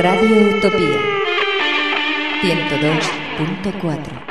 Radio Utopía. 102.4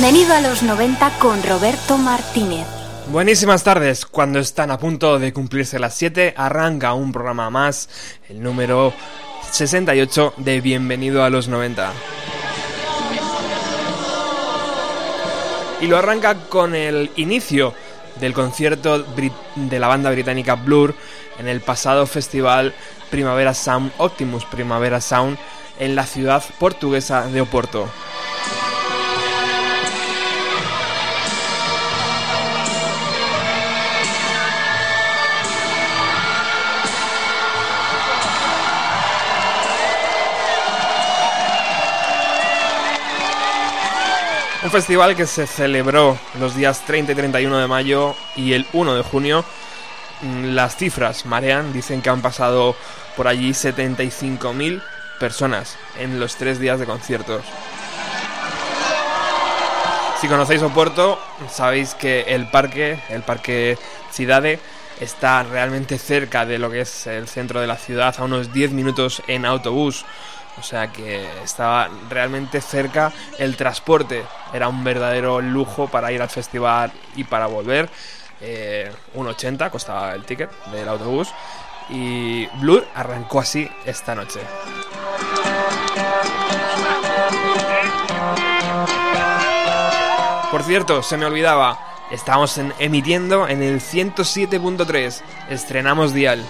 Bienvenido a los 90 con Roberto Martínez. Buenísimas tardes. Cuando están a punto de cumplirse las 7, arranca un programa más, el número 68 de Bienvenido a los 90. Y lo arranca con el inicio del concierto de la banda británica Blur en el pasado festival Primavera Sound Optimus Primavera Sound en la ciudad portuguesa de Oporto. Un festival que se celebró los días 30 y 31 de mayo y el 1 de junio. Mm, las cifras marean, dicen que han pasado por allí 75.000 personas en los tres días de conciertos. Si conocéis Oporto, sabéis que el parque, el parque Cidade, está realmente cerca de lo que es el centro de la ciudad, a unos 10 minutos en autobús. O sea que estaba realmente cerca el transporte. Era un verdadero lujo para ir al festival y para volver. Eh, 1,80 costaba el ticket del autobús. Y Blur arrancó así esta noche. Por cierto, se me olvidaba, estamos emitiendo en el 107.3. Estrenamos Dial.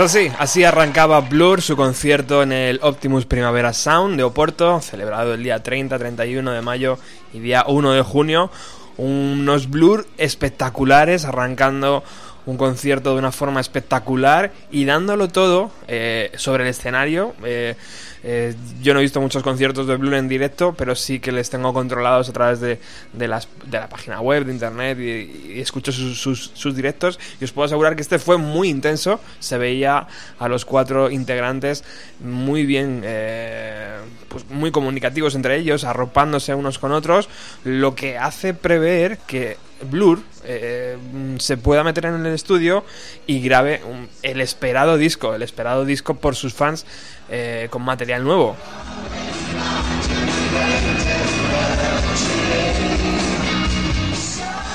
Pues así, así arrancaba Blur su concierto en el Optimus Primavera Sound de Oporto, celebrado el día 30, 31 de mayo y día 1 de junio. Unos Blur espectaculares arrancando un concierto de una forma espectacular y dándolo todo eh, sobre el escenario. Eh, eh, yo no he visto muchos conciertos de Blur en directo, pero sí que les tengo controlados a través de, la página web, de internet y, escucho sus, directos. Y os puedo asegurar que este fue muy intenso. Se veía a los cuatro integrantes muy bien, eh, pues muy comunicativos entre ellos, arropándose unos con otros, lo que hace prever que Blur eh, se pueda meter en el estudio y grabe el esperado disco, el esperado disco por sus fans eh, con material nuevo.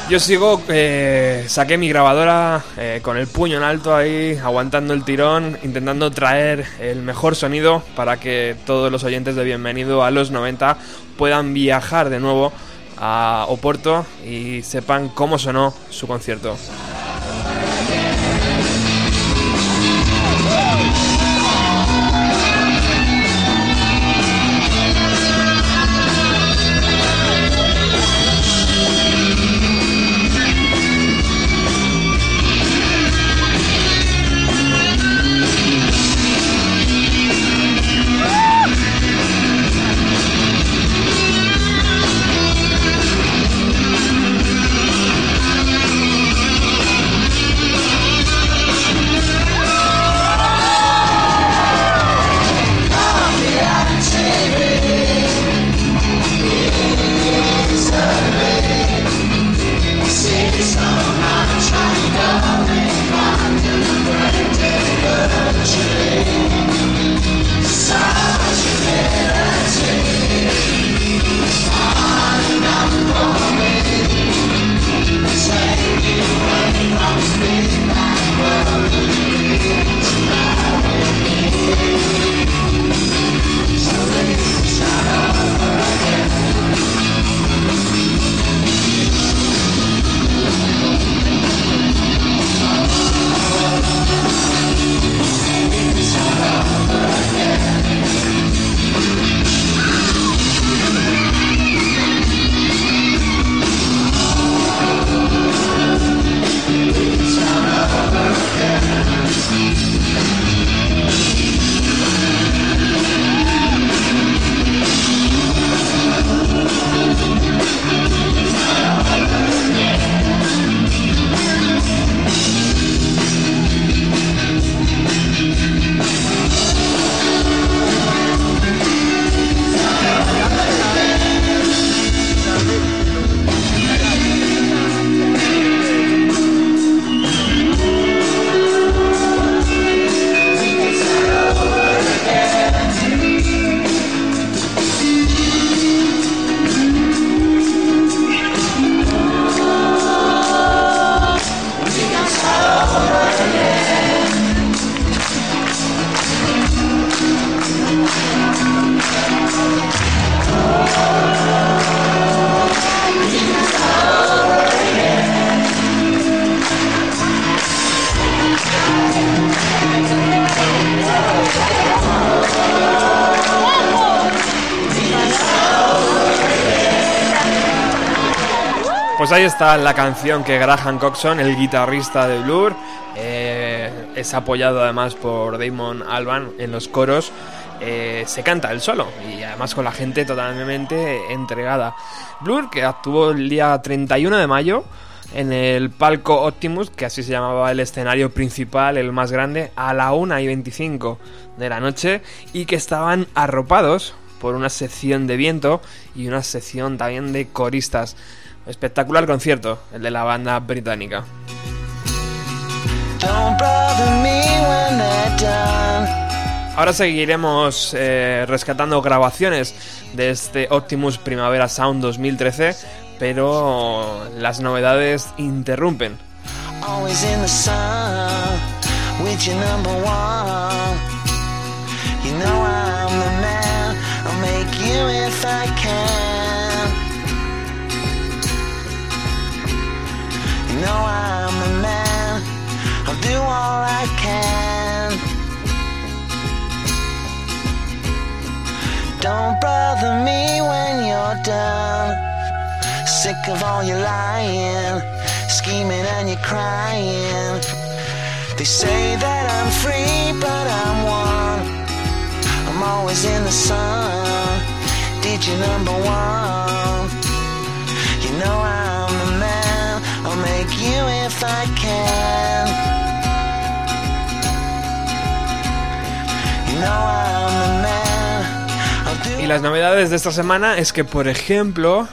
Yo sigo, eh, saqué mi grabadora con el puño en alto ahí, aguantando el tirón, intentando traer el mejor sonido para que todos los oyentes de Bienvenido a los 90 puedan viajar de nuevo a Oporto y sepan cómo sonó su concierto. Está la canción que Graham Coxon, el guitarrista de Blur, eh, es apoyado además por Damon Alban en los coros. Eh, se canta el solo y además con la gente totalmente entregada. Blur, que actuó el día 31 de mayo en el palco Optimus, que así se llamaba el escenario principal, el más grande, a la 1 y 25 de la noche y que estaban arropados por una sección de viento y una sección también de coristas. Espectacular concierto, el de la banda británica. Ahora seguiremos eh, rescatando grabaciones de este Optimus Primavera Sound 2013, pero las novedades interrumpen. know I'm a man. I'll do all I can. Don't bother me when you're done. Sick of all your lying, scheming, and your crying. They say that I'm free, but I'm one. I'm always in the sun. Did you number one. You know I'm. Y las novedades de esta semana es que, por ejemplo,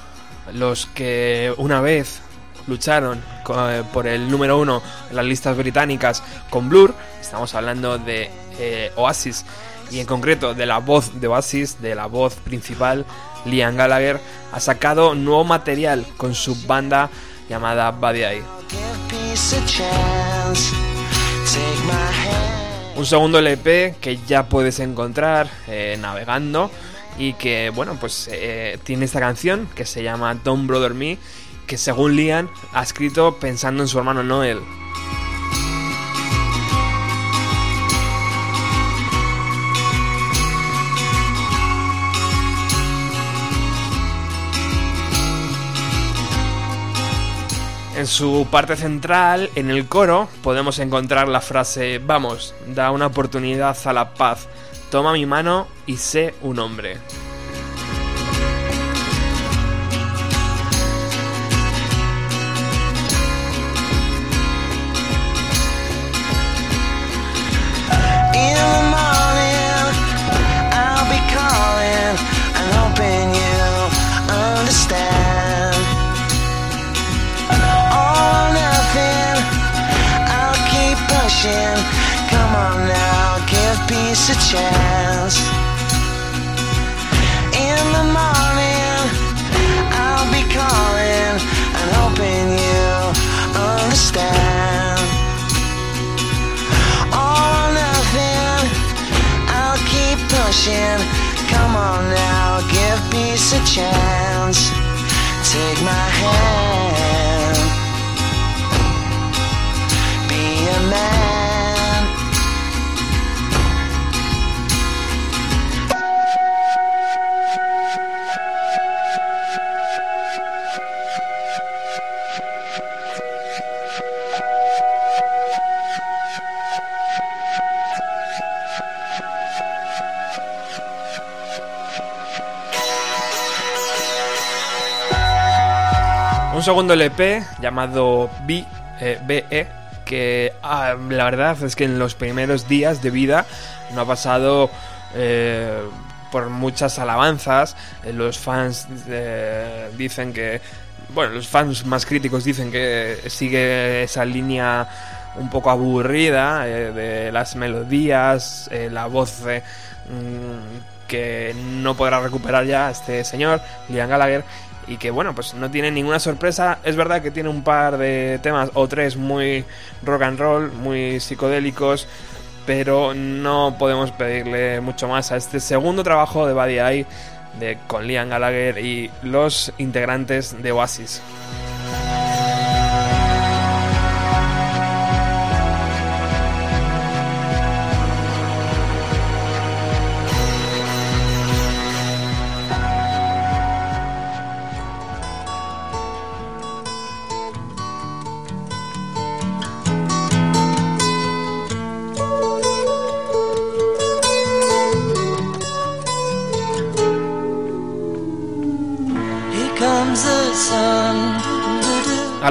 los que una vez lucharon eh, por el número uno en las listas británicas con Blur, estamos hablando de eh, Oasis y en concreto de la voz de Oasis, de la voz principal, Liam Gallagher, ha sacado nuevo material con su banda llamada Buddy Eye. Un segundo LP que ya puedes encontrar eh, navegando y que, bueno, pues eh, tiene esta canción que se llama Don't Brother Me, que según Liam ha escrito pensando en su hermano Noel. En su parte central, en el coro, podemos encontrar la frase Vamos, da una oportunidad a la paz, toma mi mano y sé un hombre. Chance. Take my hand, Un segundo LP llamado B, eh, BE, que ah, la verdad es que en los primeros días de vida no ha pasado eh, por muchas alabanzas. Eh, Los fans eh, dicen que, bueno, los fans más críticos dicen que sigue esa línea un poco aburrida de las melodías, la voz mm, que no podrá recuperar ya este señor, Liam Gallagher, y que bueno, pues no tiene ninguna sorpresa. Es verdad que tiene un par de temas o tres muy rock and roll, muy psicodélicos, pero no podemos pedirle mucho más a este segundo trabajo de Buddy Eye de, con Liam Gallagher y los integrantes de Oasis.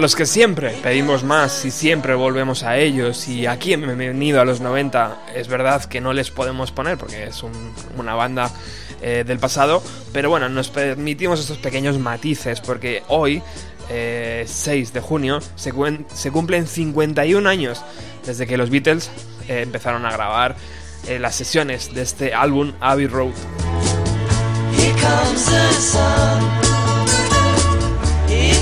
Los que siempre pedimos más y siempre volvemos a ellos y aquí en Bienvenido a los 90 es verdad que no les podemos poner porque es un- una banda eh, del pasado, pero bueno, nos permitimos estos pequeños matices porque hoy, eh, 6 de junio, se, cuen- se cumplen 51 años desde que los Beatles eh, empezaron a grabar eh, las sesiones de este álbum Abbey Road.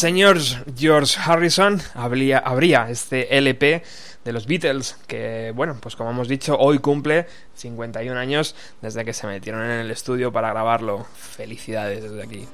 Señor George Harrison habría, habría este LP de los Beatles, que bueno, pues como hemos dicho, hoy cumple 51 años desde que se metieron en el estudio para grabarlo. Felicidades desde aquí.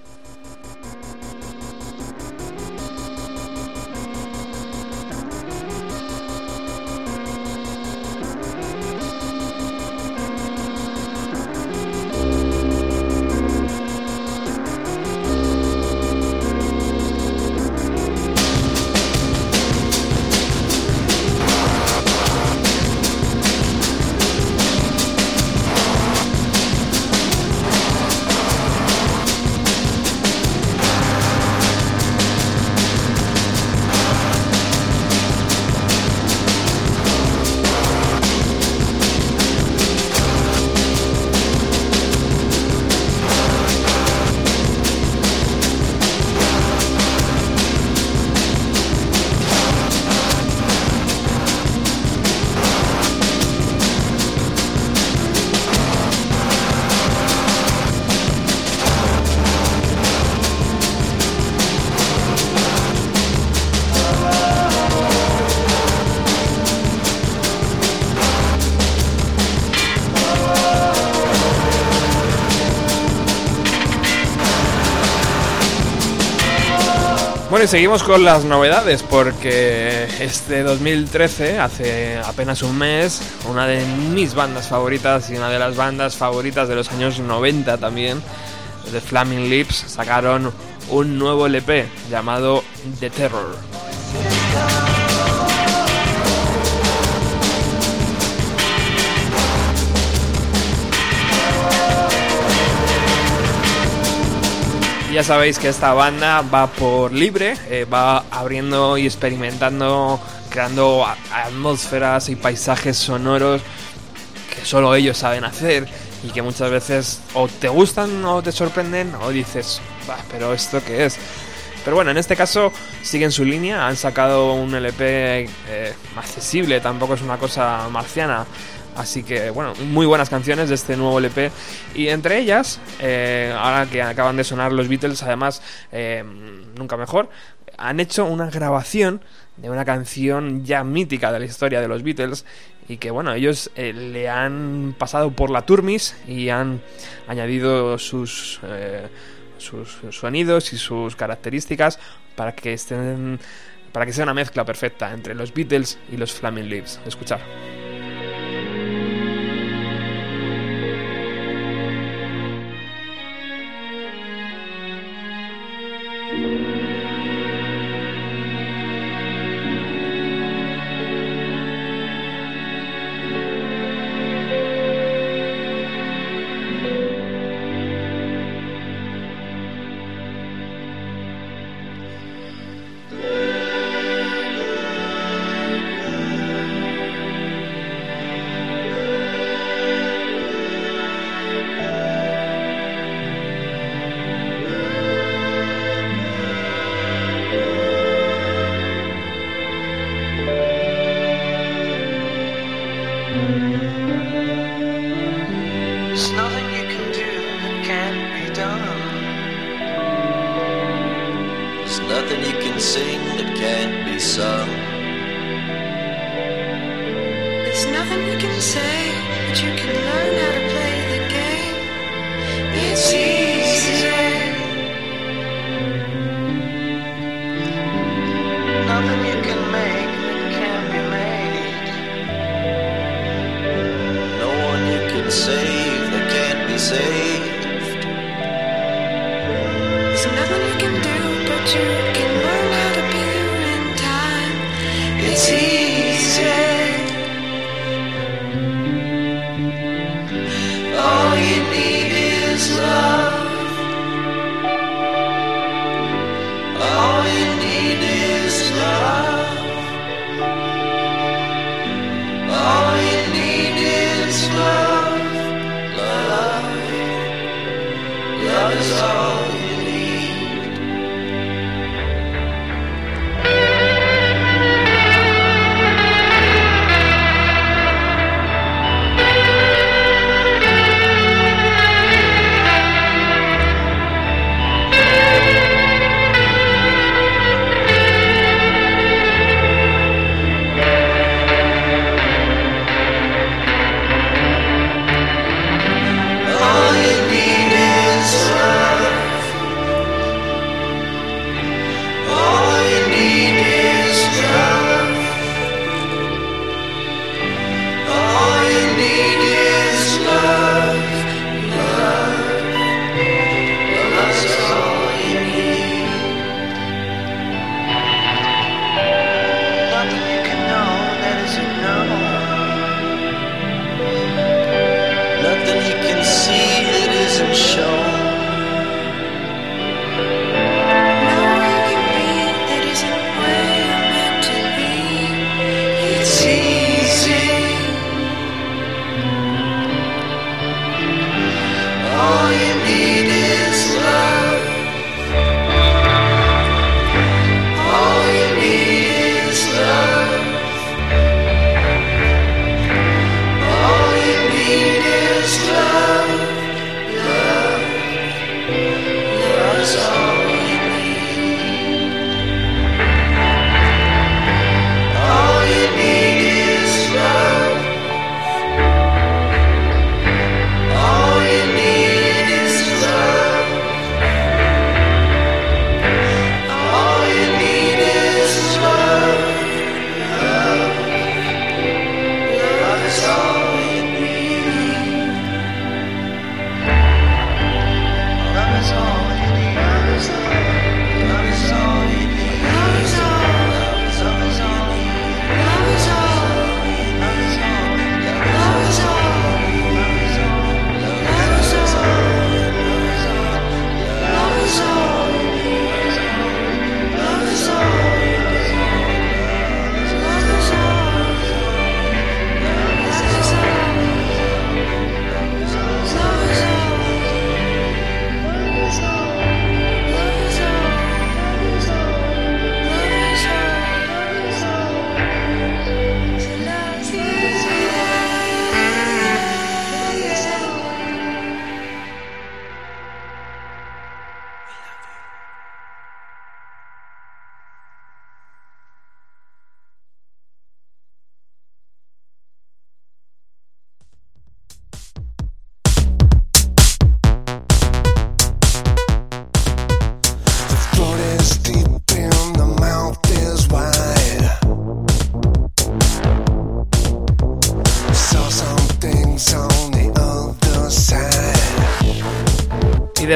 Bueno, y seguimos con las novedades porque este 2013, hace apenas un mes, una de mis bandas favoritas y una de las bandas favoritas de los años 90 también, The Flaming Lips, sacaron un nuevo LP llamado The Terror. Ya sabéis que esta banda va por libre, eh, va abriendo y experimentando, creando atmósferas y paisajes sonoros que solo ellos saben hacer y que muchas veces o te gustan o te sorprenden o dices, "Bah, pero esto qué es. Pero bueno, en este caso siguen su línea, han sacado un LP eh, accesible, tampoco es una cosa marciana. Así que, bueno, muy buenas canciones de este nuevo LP. Y entre ellas, eh, ahora que acaban de sonar los Beatles, además, eh, nunca mejor, han hecho una grabación de una canción ya mítica de la historia de los Beatles. Y que, bueno, ellos eh, le han pasado por la Turmis y han añadido sus, eh, sus, sonidos y sus características para que estén. Para que sea una mezcla perfecta entre los Beatles y los Flaming Lips. Escuchar. Say, that can't be done. There's nothing you can sing that can't be sung There's nothing you can say but you can learn how to play the game. It's easy.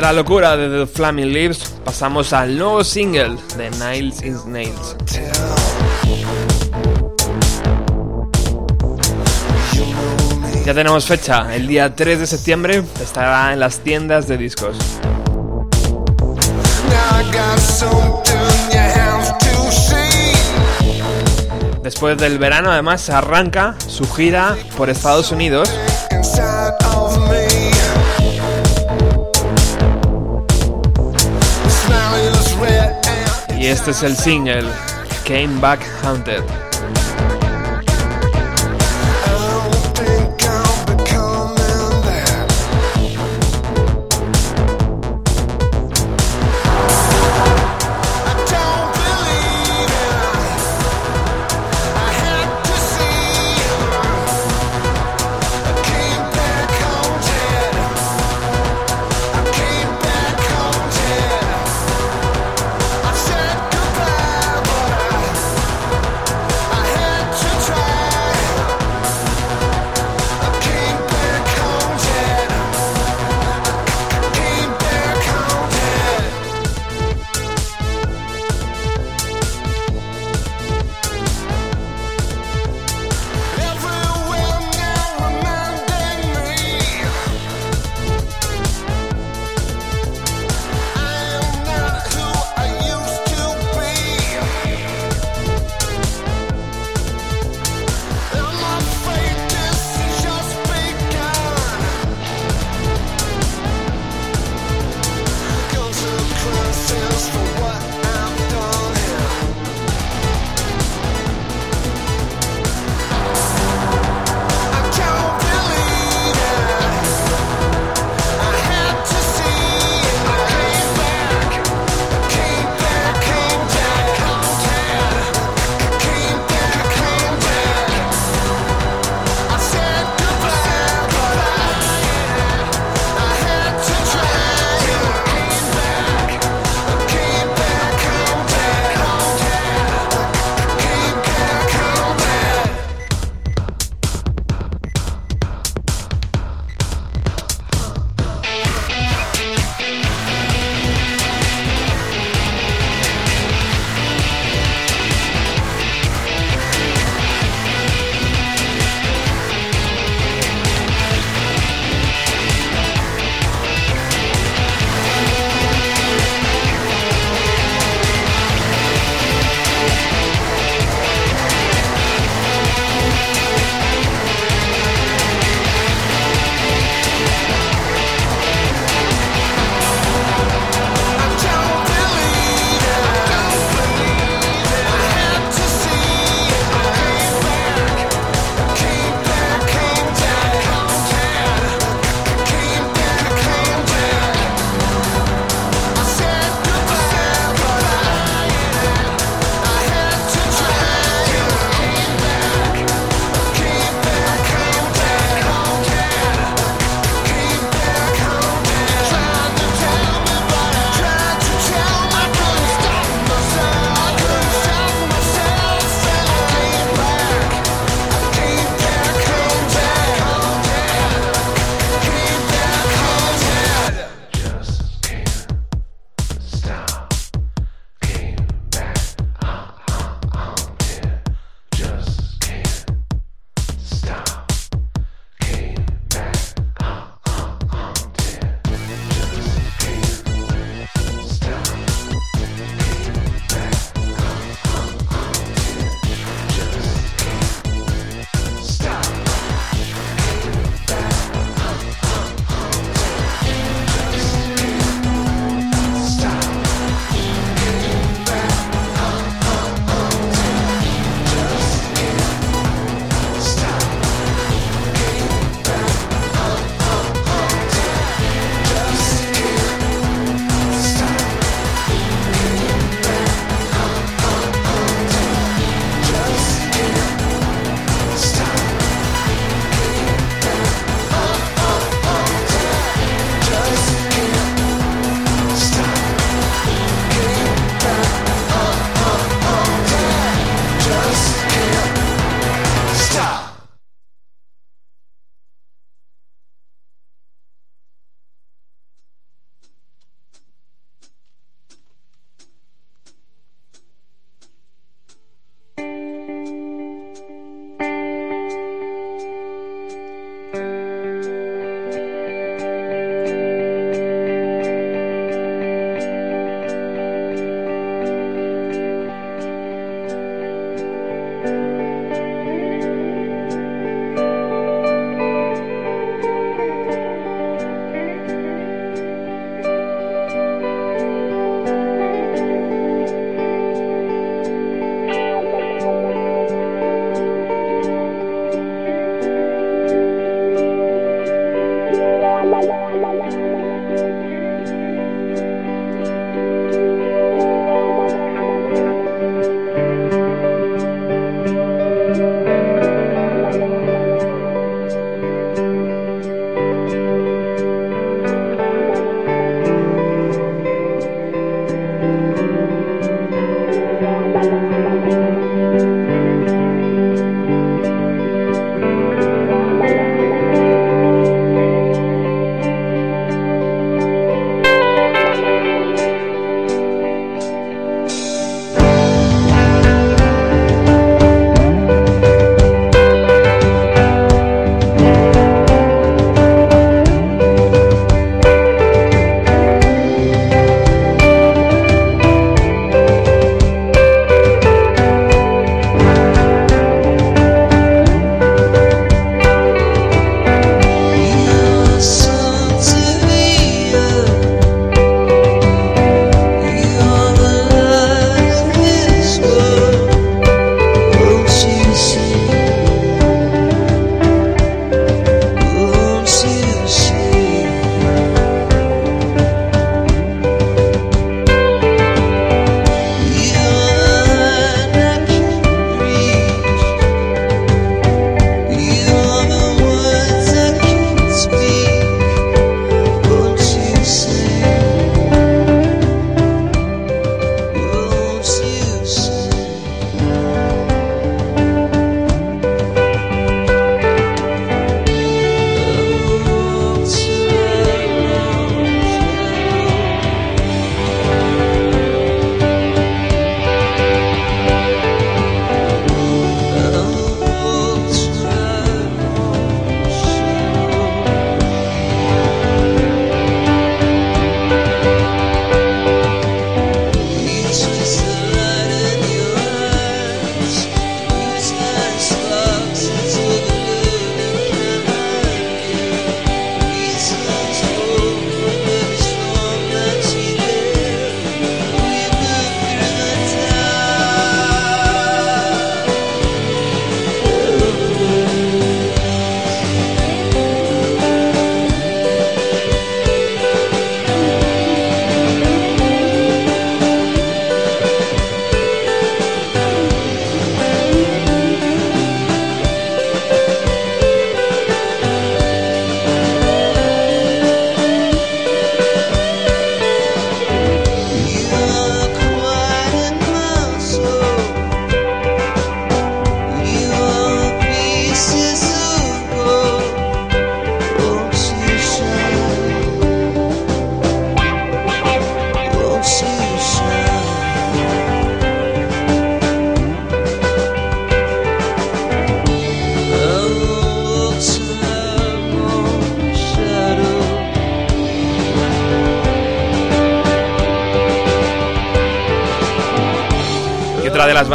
La locura de The Flaming Lips pasamos al nuevo single de Niles in Nails. Ya tenemos fecha, el día 3 de septiembre estará en las tiendas de discos. Después del verano además arranca su gira por Estados Unidos este es el single, Came Back Haunted.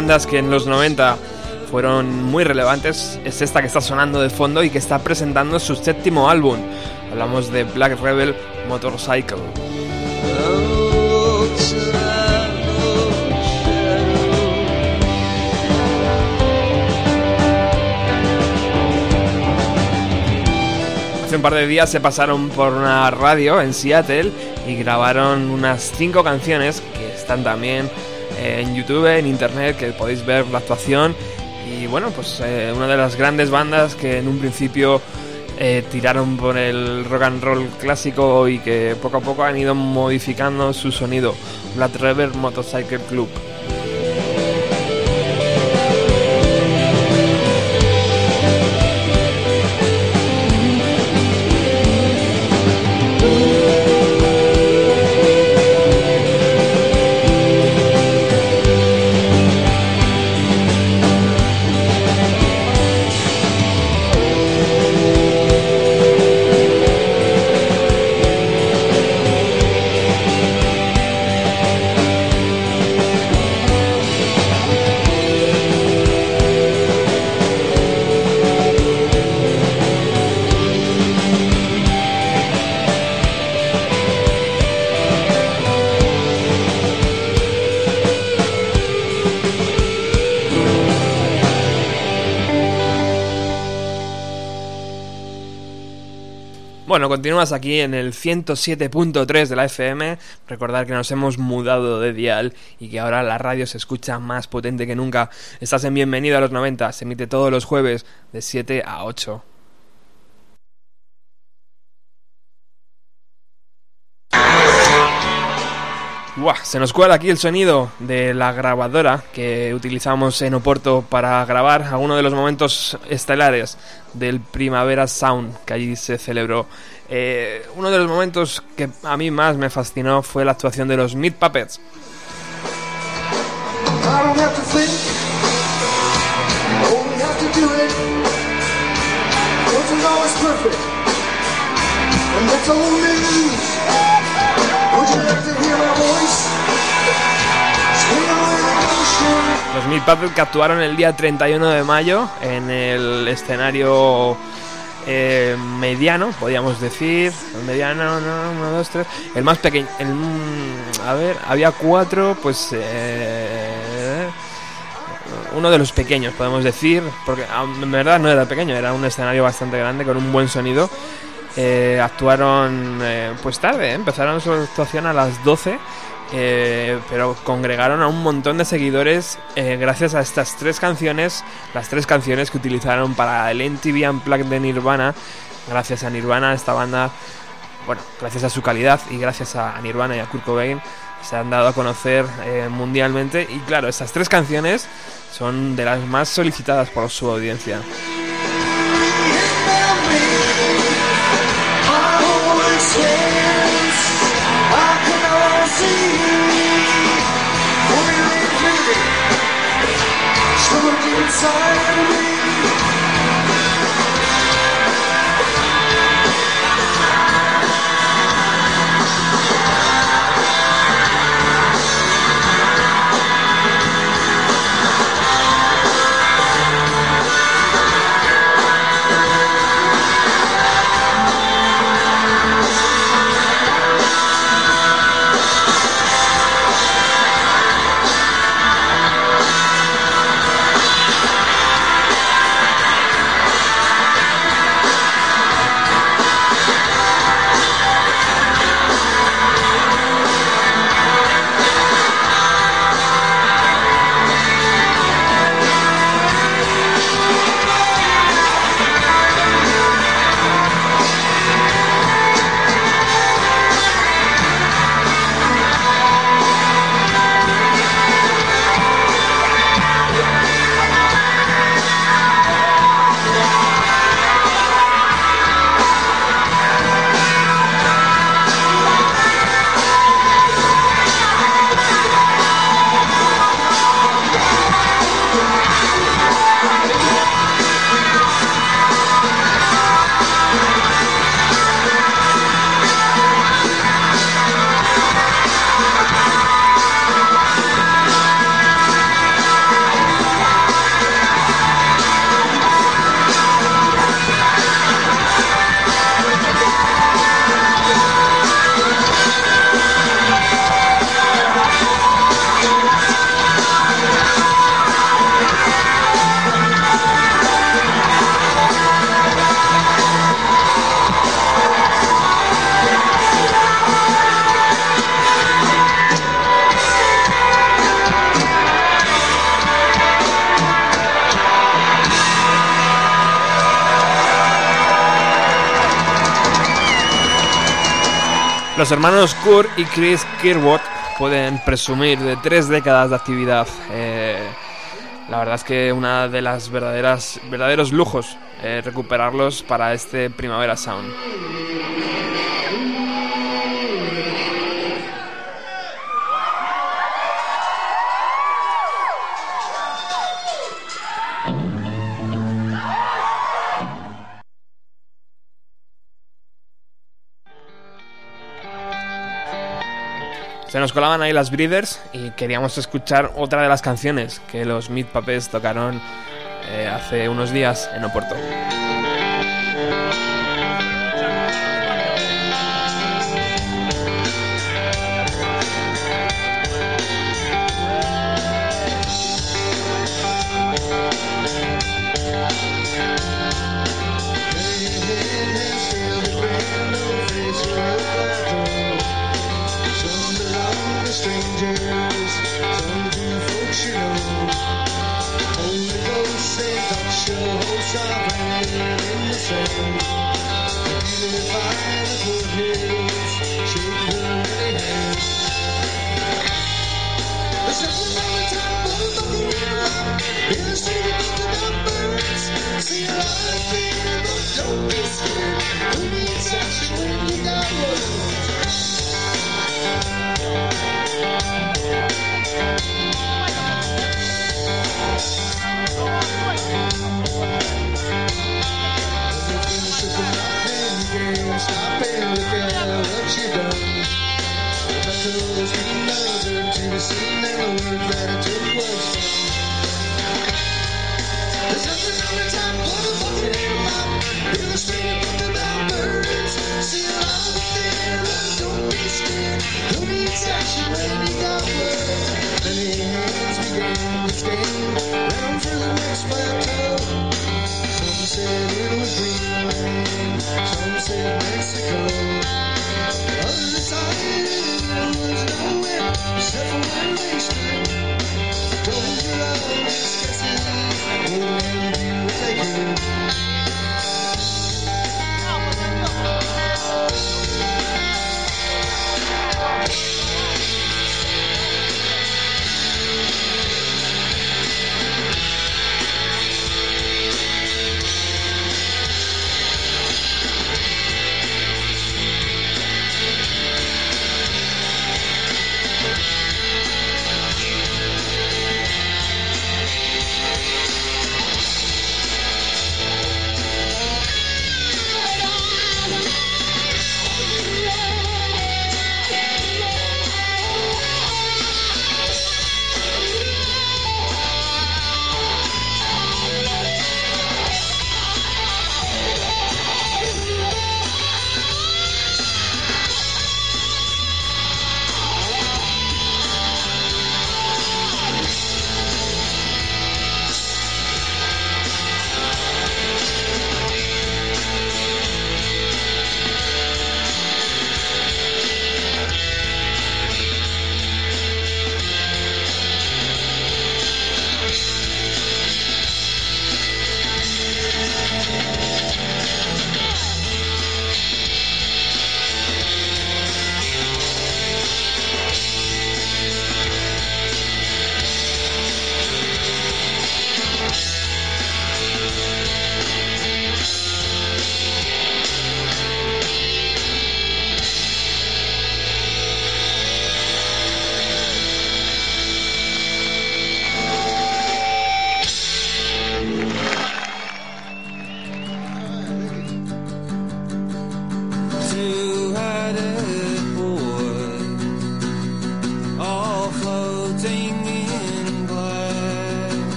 Que en los 90 fueron muy relevantes es esta que está sonando de fondo y que está presentando su séptimo álbum. Hablamos de Black Rebel Motorcycle. Hace un par de días se pasaron por una radio en Seattle y grabaron unas cinco canciones que están también en YouTube, en internet, que podéis ver la actuación. Y bueno, pues eh, una de las grandes bandas que en un principio eh, tiraron por el rock and roll clásico y que poco a poco han ido modificando su sonido. Black River Motorcycle Club. Continúas aquí en el 107.3 de la FM. Recordar que nos hemos mudado de dial y que ahora la radio se escucha más potente que nunca. Estás en Bienvenido a los 90. Se emite todos los jueves de 7 a 8. Buah, se nos cuela aquí el sonido de la grabadora que utilizamos en Oporto para grabar algunos de los momentos estelares del Primavera Sound que allí se celebró. Eh, uno de los momentos que a mí más me fascinó fue la actuación de los Meat Puppets. Los Meat Puppets que actuaron el día 31 de mayo en el escenario eh, mediano, podríamos decir. Mediano, no, uno, dos, tres. El más pequeño. El, mm, a ver, había cuatro, pues. eh, uno de los pequeños, podemos decir. Porque en verdad no era pequeño, era un escenario bastante grande con un buen sonido. Eh, actuaron pues tarde, empezaron su actuación a las 12. Eh, pero congregaron a un montón de seguidores eh, gracias a estas tres canciones, las tres canciones que utilizaron para el MTV Unplugged de Nirvana, gracias a Nirvana, esta banda, bueno, gracias a su calidad y gracias a Nirvana y a Kurt Cobain, se han dado a conocer eh, mundialmente y claro, estas tres canciones son de las más solicitadas por su audiencia. silence. Los hermanos Kurt y Chris Kirwood pueden presumir de tres décadas de actividad. Eh, la verdad es que una de las verdaderas verdaderos lujos eh, recuperarlos para este Primavera Sound. Se nos colaban ahí las Breeders y queríamos escuchar otra de las canciones que los Meat Puppets tocaron eh, hace unos días en Oporto.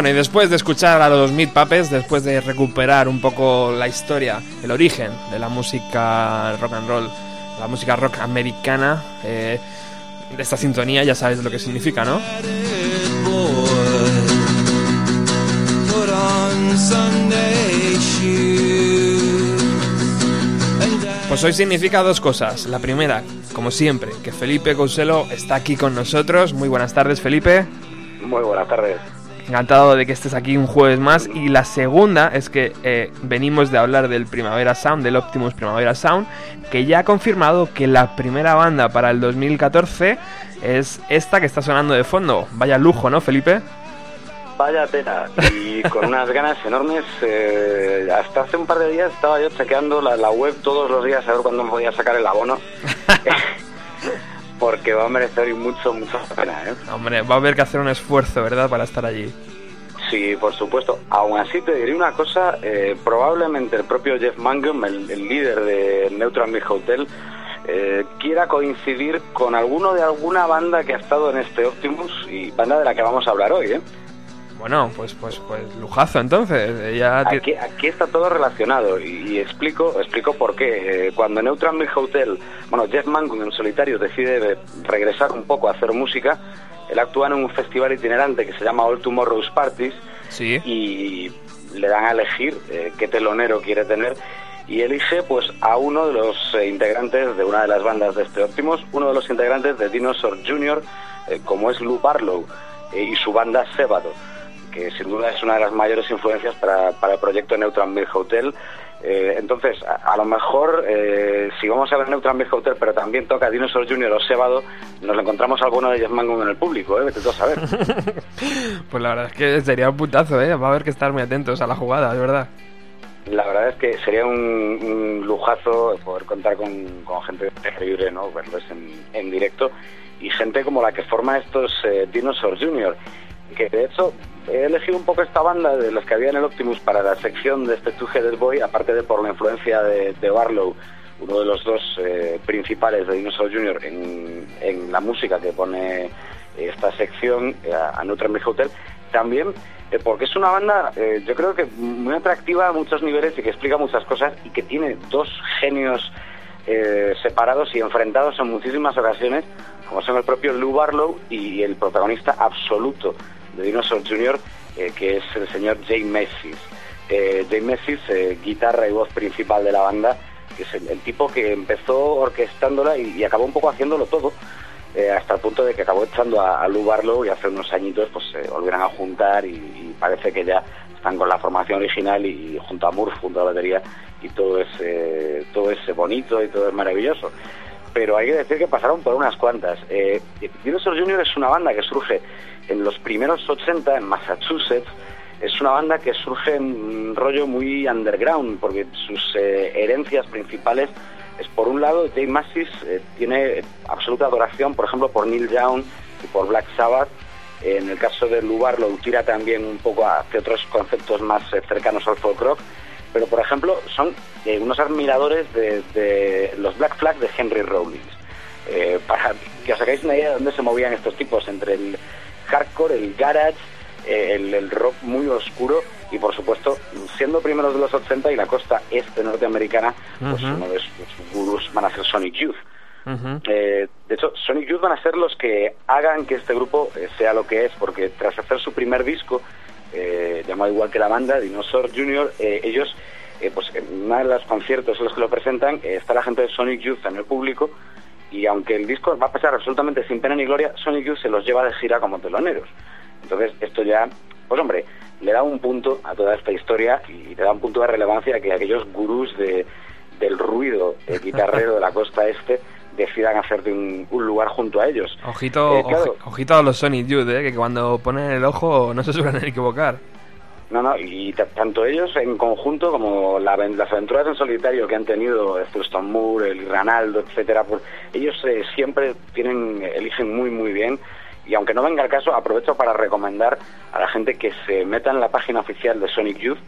Bueno, y después de escuchar a los Meat Puppets, después de recuperar un poco la historia, el origen de la música rock and roll, la música rock americana, eh, de esta sintonía ya sabes lo que significa, ¿no? Pues hoy significa dos cosas. La primera, como siempre, que Felipe Couselo está aquí con nosotros. Muy buenas tardes, Felipe. Muy buenas tardes. Encantado de que estés aquí un jueves más. Y la segunda es que eh, venimos de hablar del Primavera Sound, del Optimus Primavera Sound, que ya ha confirmado que la primera banda para el 2014 es esta que está sonando de fondo. Vaya lujo, ¿no, Felipe? Vaya tela. Y con unas ganas enormes. eh, hasta hace un par de días estaba yo chequeando la, la web todos los días a ver cuándo me podía sacar el abono. Porque va a merecer mucho, mucho la pena, ¿eh? Hombre, va a haber que hacer un esfuerzo, ¿verdad?, para estar allí. Sí, por supuesto. Aún así te diré una cosa, eh, probablemente el propio Jeff Mangum, el, el líder de Neutral Milk Hotel, eh, quiera coincidir con alguno de alguna banda que ha estado en este Optimus y banda de la que vamos a hablar hoy, ¿eh? Bueno, pues, pues, pues, lujazo entonces. eh, Ya Aquí, aquí está todo relacionado y, y explico explico por qué. Eh, cuando Neutral Milk Hotel, bueno, Jeff Mangum en solitario decide regresar un poco a hacer música, él actúa en un festival itinerante que se llama All Tomorrow's Parties Sí. y le dan a elegir eh, qué telonero quiere tener y elige pues a uno de los eh, integrantes de una de las bandas de este Optimus, uno de los integrantes de Dinosaur Jr., como es Lou Barlow y su banda Sebado, que sin duda es una de las mayores influencias para, para el proyecto Neutral Milk Hotel. Eh, entonces, a, a lo mejor, eh, si vamos a ver Neutral Milk Hotel, pero también toca Dinosaur Jr. o Sebado, nos encontramos alguno de Jeff Mangum en el público, ¿eh? Vete tú a saber. Pues la verdad es que sería un putazo, ¿eh? Va a haber que estar muy atentos a la jugada, de verdad. La verdad es que sería un, un lujazo poder contar con, con gente increíble, ¿no? Verlos en, en directo y gente como la que forma estos eh, Dinosaur Jr. Que de hecho he elegido un poco esta banda de los que había en el Optimus para la sección de este Two Headed Boy, aparte de por la influencia de, Barlow, uno de los dos eh, principales de Dinosaur Jr. En, en la música que pone esta sección eh, a Neutral Milk Hotel. También eh, porque es una banda, yo creo que muy atractiva a muchos niveles y que explica muchas cosas y que tiene dos genios separados y enfrentados en muchísimas ocasiones, como son el propio Lou Barlow y el protagonista absoluto de Dinosaur Jr., eh, que es el señor Jay Messis. Eh, Jay Messis, eh, guitarra y voz principal de la banda, que es el, tipo que empezó orquestándola y, y acabó un poco haciéndolo todo. Eh, hasta el punto de que acabó echando a, a y hace unos añitos pues se volvieron a juntar y, parece que ya están con la formación original y, junto a Murph, junto a la batería y todo es, todo es bonito y todo es maravilloso. Pero hay que decir que pasaron por unas cuantas. Eh, Dinosaur Jr. es una banda que surge en los primeros 80 en Massachusetts. Es una banda que surge en un rollo muy underground porque sus eh, herencias principales es por un lado Jay Massis eh, tiene absoluta adoración por ejemplo por Neil Young y por Black Sabbath en el caso de Lubar lo tira también un poco hacia otros conceptos más eh, cercanos al folk rock pero por ejemplo son eh, unos admiradores de, de los Black Flag de Henry Rollins. Eh, para que os hagáis una idea de dónde se movían estos tipos entre el hardcore, el garage eh, el, el rock muy oscuro y por supuesto siendo primeros de los 80 y la costa este norteamericana pues uno de sus gurús van a ser Sonic Youth. Eh, de hecho, Sonic Youth van a ser los que hagan que este grupo sea lo que es, porque tras hacer su primer disco, eh, llamado igual que la banda, Dinosaur Jr., eh, ellos, eh, pues en uno de los conciertos en los que lo presentan, eh, está la gente de Sonic Youth en el público, y aunque el disco va a pasar absolutamente sin pena ni gloria, Sonic Youth se los lleva de gira como teloneros. Entonces, esto ya, pues hombre, le da un punto a toda esta historia y le da un punto de relevancia que aquellos gurús de, del ruido guitarrero de la costa este decidan hacerte un, un lugar junto a ellos. Ojito, Eh, claro. ojito a los Sonic Youth, ¿eh? Que cuando ponen el ojo no se suelen equivocar. No, no, y tanto ellos en conjunto como la las aventuras en solitario que han tenido Thurston Moore, el Ranaldo, etcétera, pues ellos eh, siempre tienen, eligen muy muy bien y aunque no venga el caso, aprovecho para recomendar a la gente que se meta en la página oficial de Sonic Youth,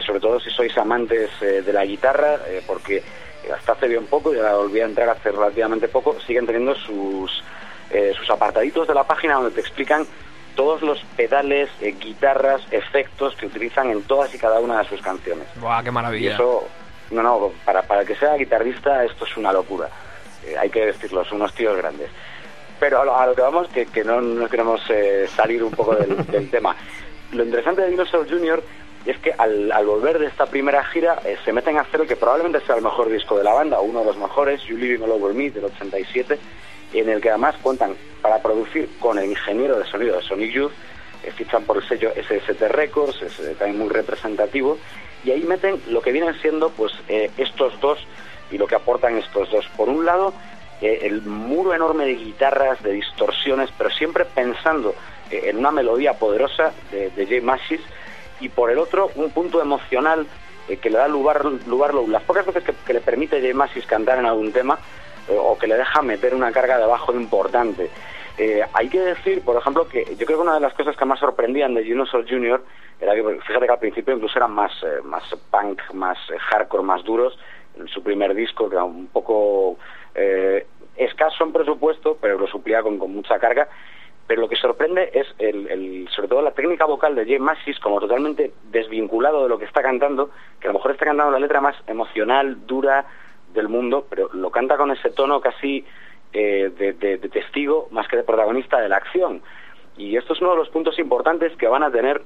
sobre todo si sois amantes eh, de la guitarra, eh, porque eh, hasta hace bien poco, ya volví a entrar hace relativamente poco, siguen teniendo sus, eh, sus apartaditos de la página donde te explican todos los pedales, eh, guitarras, efectos que utilizan en todas y cada una de sus canciones. Buah, qué Y maravilla. eso, no, no, para, para el que sea guitarrista esto es una locura. Eh, hay que decirlo, son unos tíos grandes. Pero a lo, a lo que vamos, que, que no, no queremos eh, salir un poco del, del tema. Lo interesante de Dinosaur Jr. Y es que al, volver de esta primera gira eh, se meten a hacer el que probablemente sea el mejor disco de la banda, uno de los mejores, You Living All Over Me, del 87, en el que además cuentan para producir con el ingeniero de sonido de Sonic Youth, eh, fichan por el sello SST Records, es eh, también muy representativo, y ahí meten lo que vienen siendo pues estos dos y lo que aportan estos dos. Por un lado, el muro enorme de guitarras, de distorsiones, pero siempre pensando en una melodía poderosa de, de Jay Mashis, y por el otro, un punto emocional eh, que le da lugar, lugar las pocas veces que, que le permite Mashis cantar en algún tema, eh, o que le deja meter una carga de bajo importante. Eh, hay que decir, por ejemplo, que yo creo que una de las cosas que más sorprendían de Dinosaur Jr. era que, fíjate que al principio incluso eran más, más punk, más hardcore, más duros. Su primer disco, que era un poco escaso en presupuesto, pero lo suplía con, con mucha carga. Pero lo que sorprende es, sobre todo, la técnica vocal de Jay Massis, como totalmente desvinculado de lo que está cantando, que a lo mejor está cantando la letra más emocional, dura del mundo, pero lo canta con ese tono casi eh, de, testigo más que de protagonista de la acción. Y esto es uno de los puntos importantes que van a tener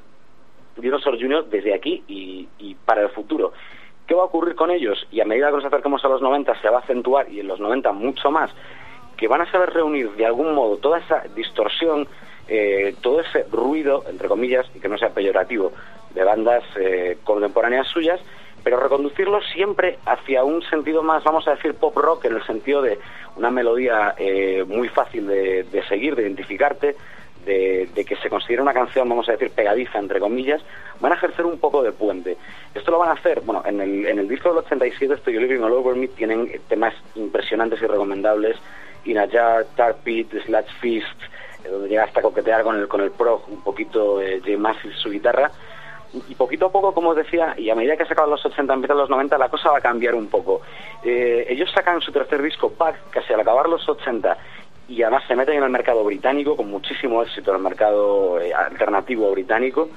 Dinosaur Jr. desde aquí y, y para el futuro. ¿Qué va a ocurrir con ellos? Y a medida que nos acerquemos a los 90 se va a acentuar y en los 90 mucho más, que van a saber reunir de algún modo toda esa distorsión, eh, todo ese ruido, entre comillas, y que no sea peyorativo, de bandas eh, contemporáneas suyas, pero reconducirlo siempre hacia un sentido más, vamos a decir, pop rock, en el sentido de una melodía eh, muy fácil de, de seguir, de identificarte, de, que se considere una canción, vamos a decir, pegadiza, entre comillas, van a ejercer un poco de puente. Esto lo van a hacer, bueno, en el, en el disco del 87, Estoy Living All Over Me, tienen temas impresionantes y recomendables, In a Jar, Tar Pit, Sludge Fist, eh, donde llega hasta coquetear con el, con el prog, un poquito eh, Jay Massive su guitarra, y poquito a poco, como os decía, y a medida que se acaban los 80, empiezan los 90, la cosa va a cambiar un poco. Eh, ellos sacan su tercer disco, Pack, casi al acabar los 80, y además se meten en el mercado británico con muchísimo éxito en el mercado eh, alternativo británico.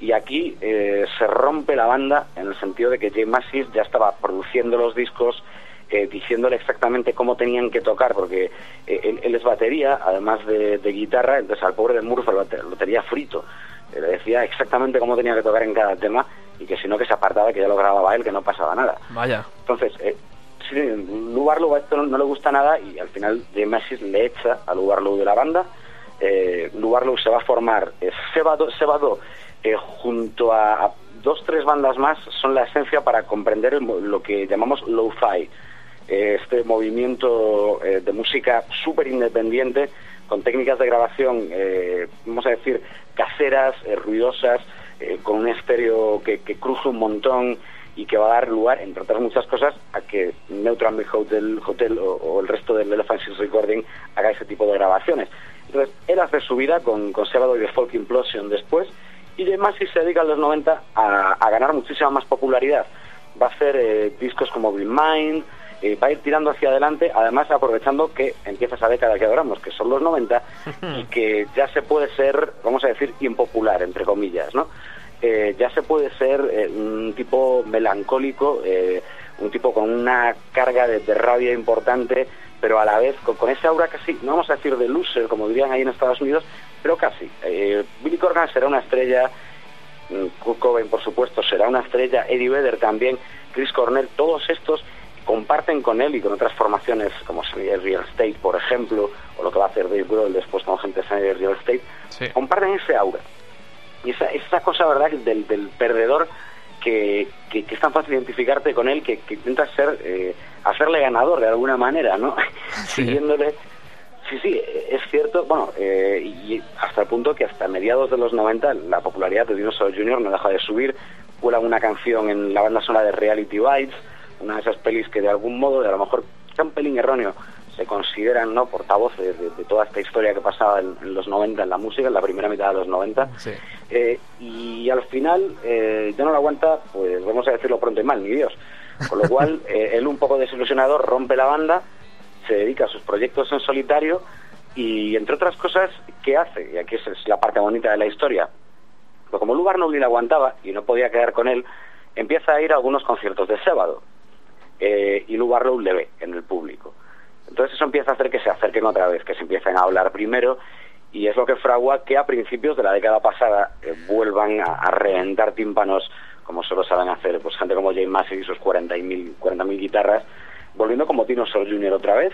Y aquí eh, se rompe la banda en el sentido de que Jay Massis ya estaba produciendo los discos, eh, diciéndole exactamente cómo tenían que tocar, porque eh, él, él es batería, además de, de guitarra, entonces al pobre de Murphy lo, te- lo tenía frito. Le decía exactamente cómo tenía que tocar en cada tema y que si no que se apartaba, que ya lo grababa él, que no pasaba nada. Vaya. Entonces, eh, sí, Lou Barlow a esto no, le gusta nada y al final Massis le echa a Lou Barlow de la banda. Eh, Lou Barlow se va a formar eh, Sebado, Sebado eh, junto a, a dos, tres bandas más son la esencia para comprender lo que llamamos lo-fi. Eh, este movimiento eh, de música súper independiente con técnicas de grabación, vamos a decir, caseras, ruidosas, con un estéreo que, que cruje un montón y que va a dar lugar, entre otras muchas cosas, a que Neutral Milk Hotel, Hotel o, o el resto del Elephant Recording haga ese tipo de grabaciones. Entonces, él hace su vida con, con y The Folk Implosion después, y además si se dedica en los 90 a, a ganar muchísima más popularidad. Va a hacer eh, discos como Green Mind, eh, va a ir tirando hacia adelante, además aprovechando que empieza esa década que adoramos, que son los 90, y que ya se puede ser, vamos a decir, impopular, entre comillas, ¿no? Eh, ya se puede ser eh, un tipo melancólico, eh, un tipo con una carga de, de rabia importante, pero a la vez con, con ese aura casi, no vamos a decir de loser, como dirían ahí en Estados Unidos, pero casi. Billy Corgan será una estrella, mm, Kurt Cobain, por supuesto, será una estrella, Eddie Vedder también, Chris Cornell, todos estos comparten con él y con otras formaciones como sería Real Estate, por ejemplo, o lo que va a hacer Dave Grohl después con gente de Real Estate, Sí. comparten ese aura. Y esa, esa cosa, ¿verdad?, del, del perdedor que, que, que es tan fácil identificarte con él que, que intentas ser, eh, hacerle ganador de alguna manera, ¿no? Siguiéndole. Sí, sí, es cierto, bueno, eh, y hasta el punto que hasta mediados de los 90 la popularidad de Dinosaur Jr. no deja de subir, cuela una canción en la banda sonora de Reality Bites, una de esas pelis que de algún modo, de a lo mejor está un pelín erróneo, se consideran no portavoces de, de toda esta historia que pasaba en, en los 90 en la música, en la primera mitad de los 90. Sí. Eh, y al final eh, ya no lo aguanta, pues vamos a decirlo pronto y mal, ni Dios. Con lo cual, eh, él un poco desilusionado rompe la banda, se dedica a sus proyectos en solitario y entre otras cosas, ¿qué hace? Y aquí es, es la parte bonita de la historia. Pero como Lugar no le aguantaba y no podía quedar con él, empieza a ir a algunos conciertos de sábado. Eh, y Lou Barlow le ve en el público. Entonces eso empieza a hacer que se acerquen otra vez, que se empiecen a hablar primero y es lo que fragua que a principios de la década pasada eh, vuelvan a, reventar tímpanos como solo saben hacer pues gente como Jay Massey y sus 40.000 40.000 guitarras, volviendo como Dinosaur Jr. otra vez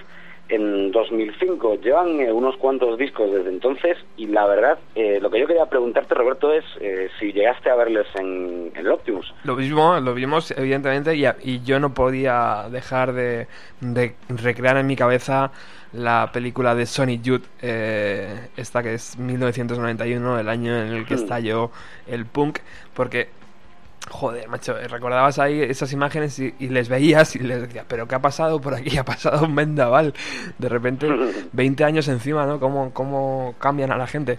en 2005. Llevan eh, unos cuantos discos desde entonces y la verdad, eh, lo que yo quería preguntarte, Roberto, es eh, si llegaste a verles en, en el Optimus. Lo vimos, lo vimos evidentemente y, y yo no podía dejar de, de recrear en mi cabeza la película de Sonic Youth, eh, esta que es 1991, el año en el que Hmm. estalló el punk, porque Joder, macho, recordabas ahí esas imágenes y, y les veías y les decías, pero ¿qué ha pasado por aquí? Ha pasado un vendaval. De repente, 20 años encima, ¿no? ¿Cómo, cómo cambian a la gente?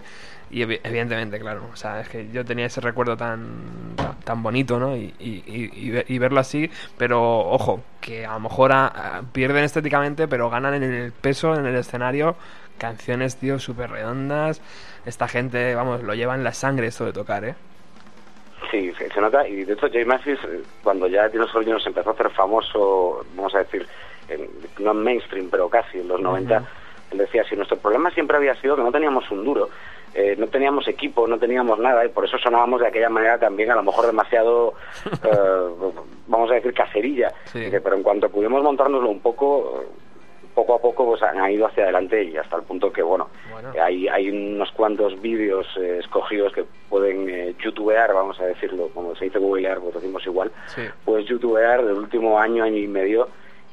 Y evi- evidentemente, claro, o sea, es que yo tenía ese recuerdo tan, tan, bonito, ¿no? Y, y- y- y ve- y verlo así, pero ojo, que a lo mejor a- a- pierden estéticamente, pero ganan en el peso, en el escenario, canciones, tío, súper redondas. Esta gente, vamos, lo lleva en la sangre esto de tocar, ¿eh? Sí, se, nota, y de hecho Jay Mathis, eh, cuando ya Dinosaur Jr. se empezó a hacer famoso, vamos a decir, en- no en mainstream, pero casi en los 90, él decía, si nuestro problema siempre había sido que no teníamos un duro, eh, no teníamos equipo, no teníamos nada, y por eso sonábamos de aquella manera también a lo mejor demasiado, eh, vamos a decir, Sí. Dice, pero en cuanto pudimos montárnoslo un poco... poco a poco pues han ido hacia adelante y hasta el punto que bueno, Bueno. hay, hay unos cuantos vídeos eh, escogidos que pueden eh, youtubear, vamos a decirlo, como se dice googlear, pues decimos igual, Sí. pues youtubear del último año, año y medio,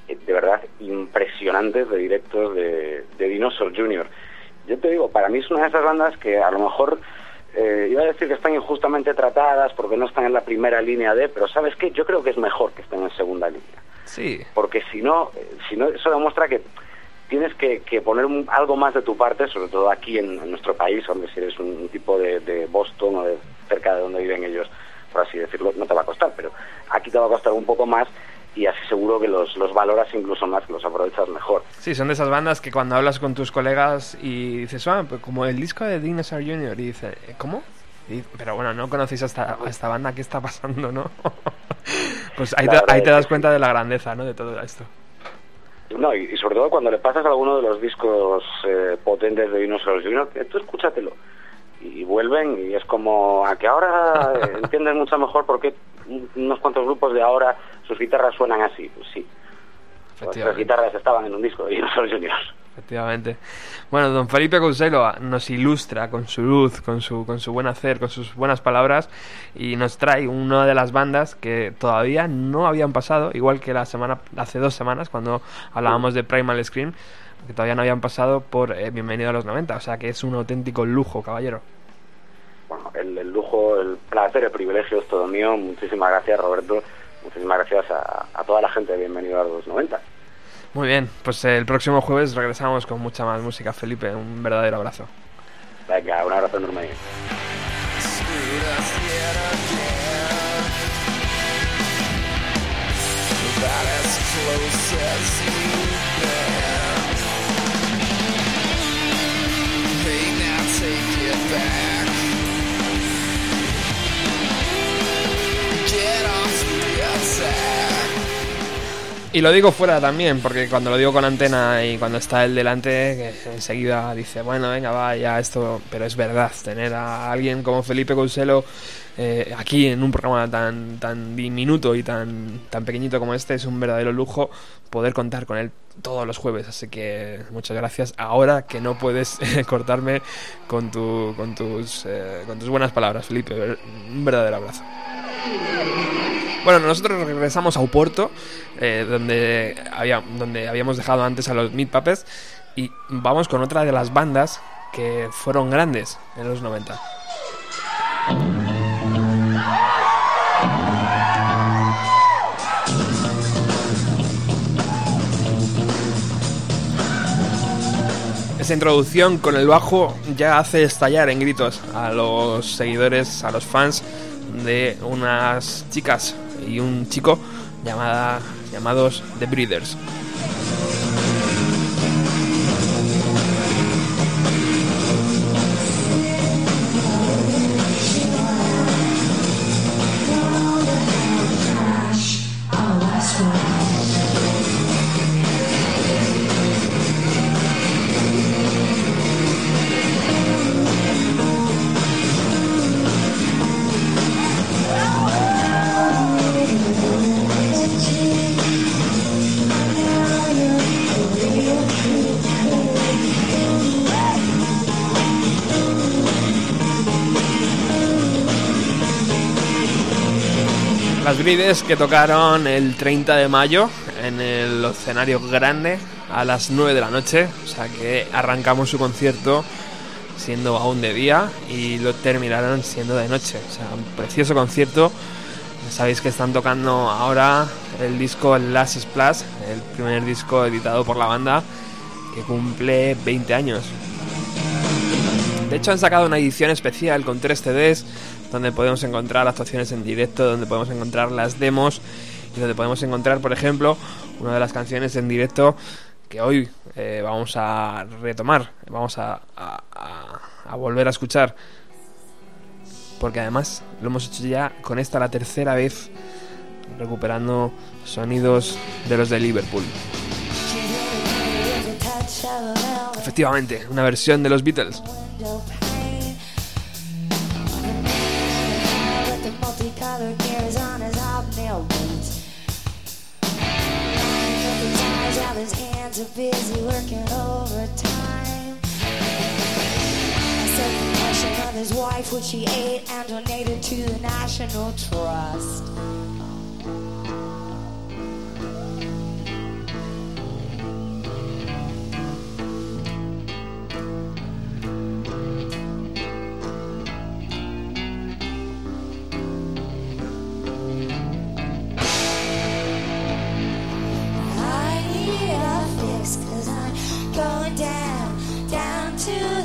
eh, de verdad impresionantes de directos de, de Dinosaur Jr. Yo te digo, para mí es una de esas bandas que a lo mejor eh, iba a decir que están injustamente tratadas porque no están en la primera línea de, pero ¿sabes qué? Yo creo que es mejor que estén en segunda línea Sí, porque si no, si no eso demuestra que tienes que, que poner un- algo más de tu parte, sobre todo aquí en, en nuestro país, donde si eres un, un tipo de, de Boston o de cerca de donde viven ellos, por así decirlo, no te va a costar, pero aquí te va a costar un poco más y así seguro que los, los valoras incluso más, que los aprovechas mejor. Sí, son de esas bandas que cuando hablas con tus colegas y dices, ah, pues como el disco de Dinosaur Jr. y dice, "¿Eh, ¿cómo? Y- pero bueno, no conocéis a esta, a esta banda, ¿qué está pasando, no? pues ahí te, ahí te que das cuenta de la grandeza, ¿no? De todo esto. No, y, y sobre todo cuando le pasas a alguno de los discos eh, potentes de Dinosaur Jr., que tú escúchatelo. Y vuelven y es como a que ahora eh, entiendes mucho mejor por qué unos cuantos grupos de ahora sus guitarras suenan así. Pues sí, las guitarras estaban en un disco de Dinosaur Jr. Efectivamente. Bueno, don Felipe Couselo nos ilustra con su luz, con su, con su buen hacer, con sus buenas palabras y nos trae una de las bandas que todavía no habían pasado, igual que la semana, hace dos semanas cuando hablábamos de Primal Scream, que todavía no habían pasado por eh, Bienvenido a los 90, o sea que es un auténtico lujo, caballero. Bueno, el, el lujo, el placer, el privilegio es todo mío. Muchísimas gracias, Roberto. Muchísimas gracias a, a toda la gente de Bienvenido a los 90. Muy bien, pues el próximo jueves regresamos con mucha más música, Felipe, un verdadero abrazo. Venga, un abrazo enorme. Y lo digo fuera también, porque cuando lo digo con antena y cuando está él delante, que enseguida dice, bueno, venga, va, ya esto, pero es verdad, tener a alguien como Felipe Couselo eh, aquí en un programa tan, tan diminuto y tan, tan pequeñito como este es un verdadero lujo poder contar con él todos los jueves, así que muchas gracias. Ahora que no puedes eh, cortarme con, tu, con, tus, eh, con tus buenas palabras, Felipe, un verdadero abrazo. Bueno, nosotros regresamos a Oporto, eh, donde, había, donde habíamos dejado antes a los Meat Puppets, y vamos con otra de las bandas que fueron grandes en los 90. Esa introducción con el bajo ya hace estallar en gritos a los seguidores, a los fans de unas chicas y un chico llamada, llamados The Breeders. Las Brides que tocaron el 30 de mayo en el escenario grande a las 9 de la noche. O sea que arrancamos su concierto siendo aún de día y lo terminaron siendo de noche. O sea, un precioso concierto. Sabéis que están tocando ahora el disco Last Splash, el primer disco editado por la banda que cumple 20 años. De hecho han sacado una edición especial con tres CDs donde podemos encontrar actuaciones en directo, donde podemos encontrar las demos y donde podemos encontrar, por ejemplo, una de las canciones en directo que hoy eh, vamos a retomar, vamos a, volver a escuchar. Porque además lo hemos hecho ya con esta la tercera vez, recuperando sonidos de los de Liverpool. Efectivamente, una versión de los Beatles. leather gears on his hobnail boots. His while his hands are busy working overtime. I That's the confession of his wife, which he ate and donated to the National Trust. Down, down to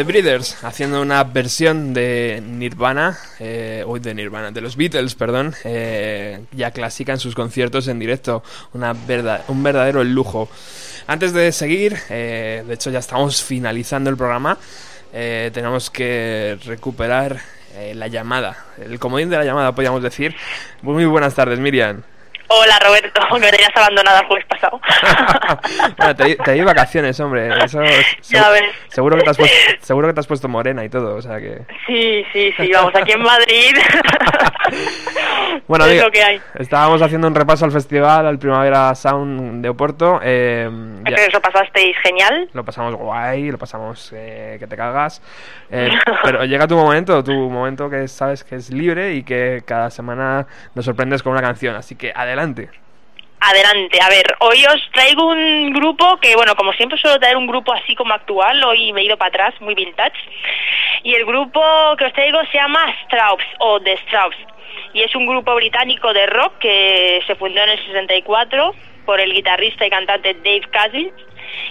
The Breeders haciendo una versión de Nirvana, eh, uy, de Nirvana, de los Beatles, perdón, eh, ya clásica en sus conciertos en directo, una verda- un verdadero lujo. Antes de seguir, eh, de hecho ya estamos finalizando el programa, eh, tenemos que recuperar la llamada, el comodín de la llamada, podríamos decir. Muy buenas tardes, Miriam. Hola Roberto, me tenías abandonada el jueves pasado. bueno, te, te di vacaciones, hombre. Eso, Ya ves. Seguro que, te has puesto, seguro que te has puesto morena y todo, o sea que... Sí, sí, sí, vamos, aquí en Madrid. Bueno, es diga, lo que hay. estábamos haciendo un repaso al festival, al Primavera Sound de Oporto. eh, ya- que lo pasasteis genial. lo pasamos guay, lo pasamos eh, que te cagas. Eh, pero llega tu momento, tu momento que sabes que es libre y que cada semana nos sorprendes con una canción. Así que adelante. Adelante, a ver, hoy os traigo un grupo que, bueno, como siempre suelo traer un grupo así como actual, hoy me he ido para atrás, muy vintage. Y el grupo que os traigo se llama Strauss o The Strauss. Y es un grupo británico de rock que se fundó en el 64 por el guitarrista y cantante Dave Castle.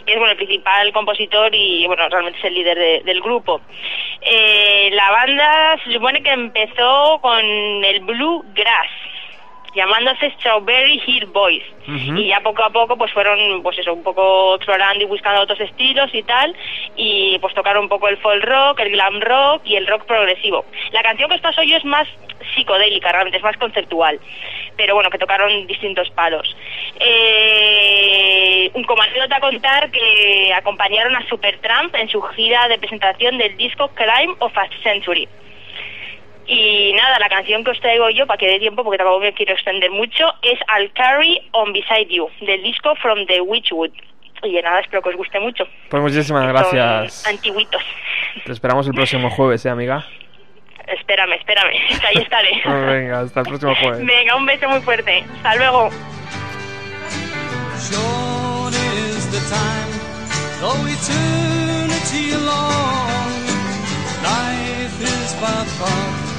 Y es bueno, el principal compositor y bueno, realmente es el líder de- del grupo. Eh, la banda se supone que empezó con el bluegrass, llamándose Strawberry Hill Boys y ya poco a poco pues fueron pues eso un poco explorando y buscando otros estilos y tal y pues tocaron un poco el folk rock, el glam rock y el rock progresivo. La canción que paso yo es más psicodélica, realmente es más conceptual, pero bueno, que tocaron distintos palos. Eh, un como anécdota a contar que acompañaron a Supertramp en su gira de presentación del disco Crime of a Century. Y nada, la canción que os traigo yo, para que dé tiempo, porque tampoco me quiero extender mucho, es I'll Carry On Beside You, del disco From the Witchwood. Y nada, espero que os guste mucho. Pues muchísimas Son gracias. Antiguitos. Te esperamos el próximo jueves, ¿eh, amiga? Espérame, espérame, ahí estaré. Pues venga, hasta el próximo jueves. Venga, un beso muy fuerte. Hasta luego. Short is the time, though eternity long. Life is but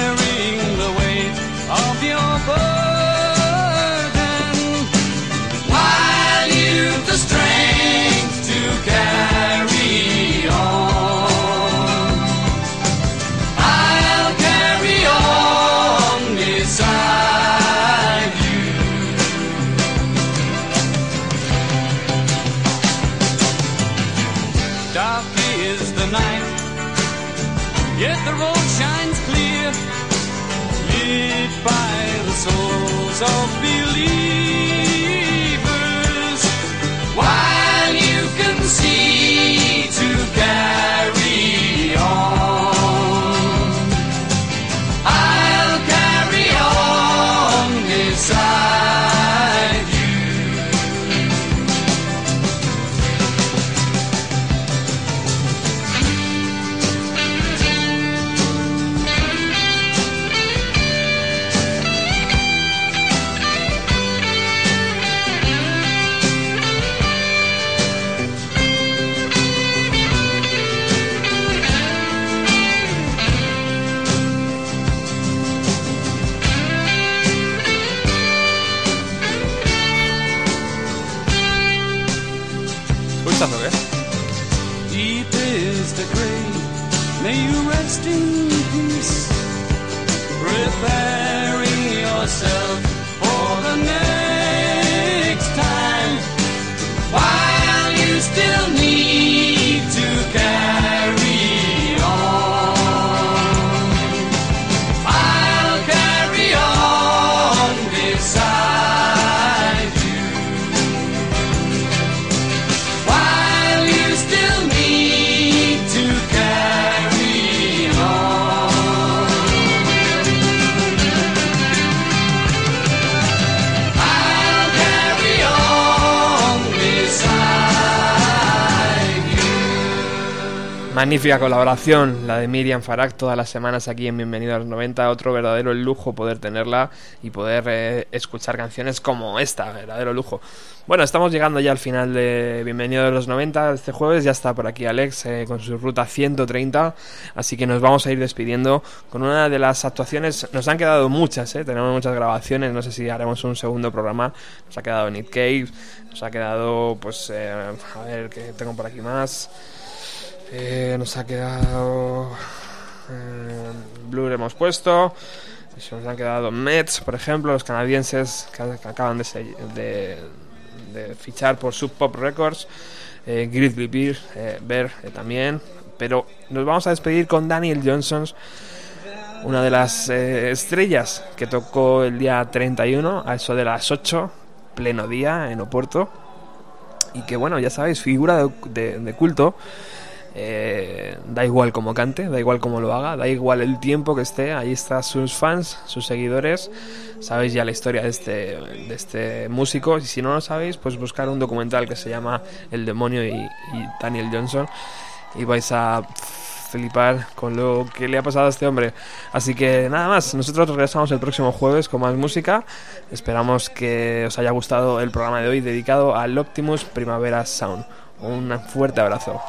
yet the road shines clear, lit by the souls of believers. Magnífica colaboración, la de Miriam Farag todas las semanas aquí en Bienvenido a los 90. Otro verdadero lujo poder tenerla y poder eh, escuchar canciones como esta, verdadero lujo. Bueno, estamos llegando ya al final de Bienvenido a los 90 este jueves. Ya está por aquí Alex eh, con su ruta 130. Así que nos vamos a ir despidiendo con una de las actuaciones. Nos han quedado muchas, eh, tenemos muchas grabaciones. No sé si haremos un segundo programa. Nos ha quedado Nick Cave, nos ha quedado, pues, eh, a ver qué tengo por aquí más. Eh, nos ha quedado. Eh, Blur hemos puesto. Se nos han quedado Mets, por ejemplo, los canadienses que, acaban de, de, fichar por Sub Pop Records. Eh, Grizzly Bear, eh, Bear, eh, también. Pero nos vamos a despedir con Daniel Johnson, una de las eh, estrellas que tocó el día 31, a eso de las 8, pleno día en Oporto. Y que bueno, ya sabéis, figura de- de culto. Eh, da igual cómo cante, da igual cómo lo haga, da igual el tiempo que esté, ahí están sus fans, sus seguidores. Sabéis ya la historia de este, de este músico. Y si no lo sabéis, pues buscar un documental que se llama El demonio y, y Daniel Johnson. Y vais a flipar con lo que le ha pasado a este hombre. Así que nada más, nosotros regresamos el próximo jueves con más música. Esperamos que os haya gustado el programa de hoy dedicado al Optimus Primavera Sound. Un fuerte abrazo.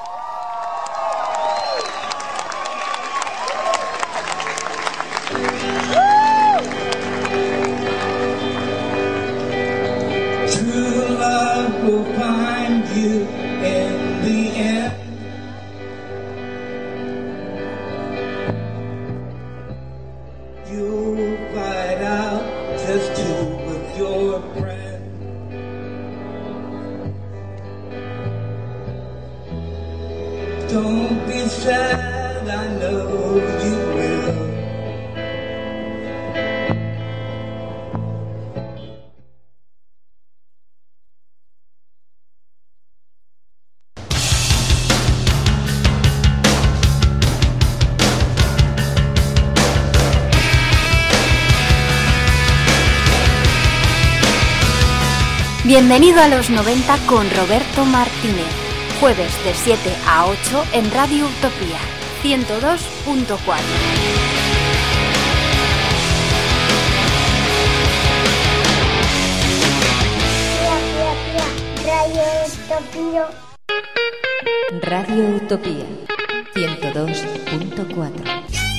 Bienvenido a los 90 con Roberto Martínez. Jueves de 7 a 8 en Radio Utopía 102.4. Radio Utopía 102.4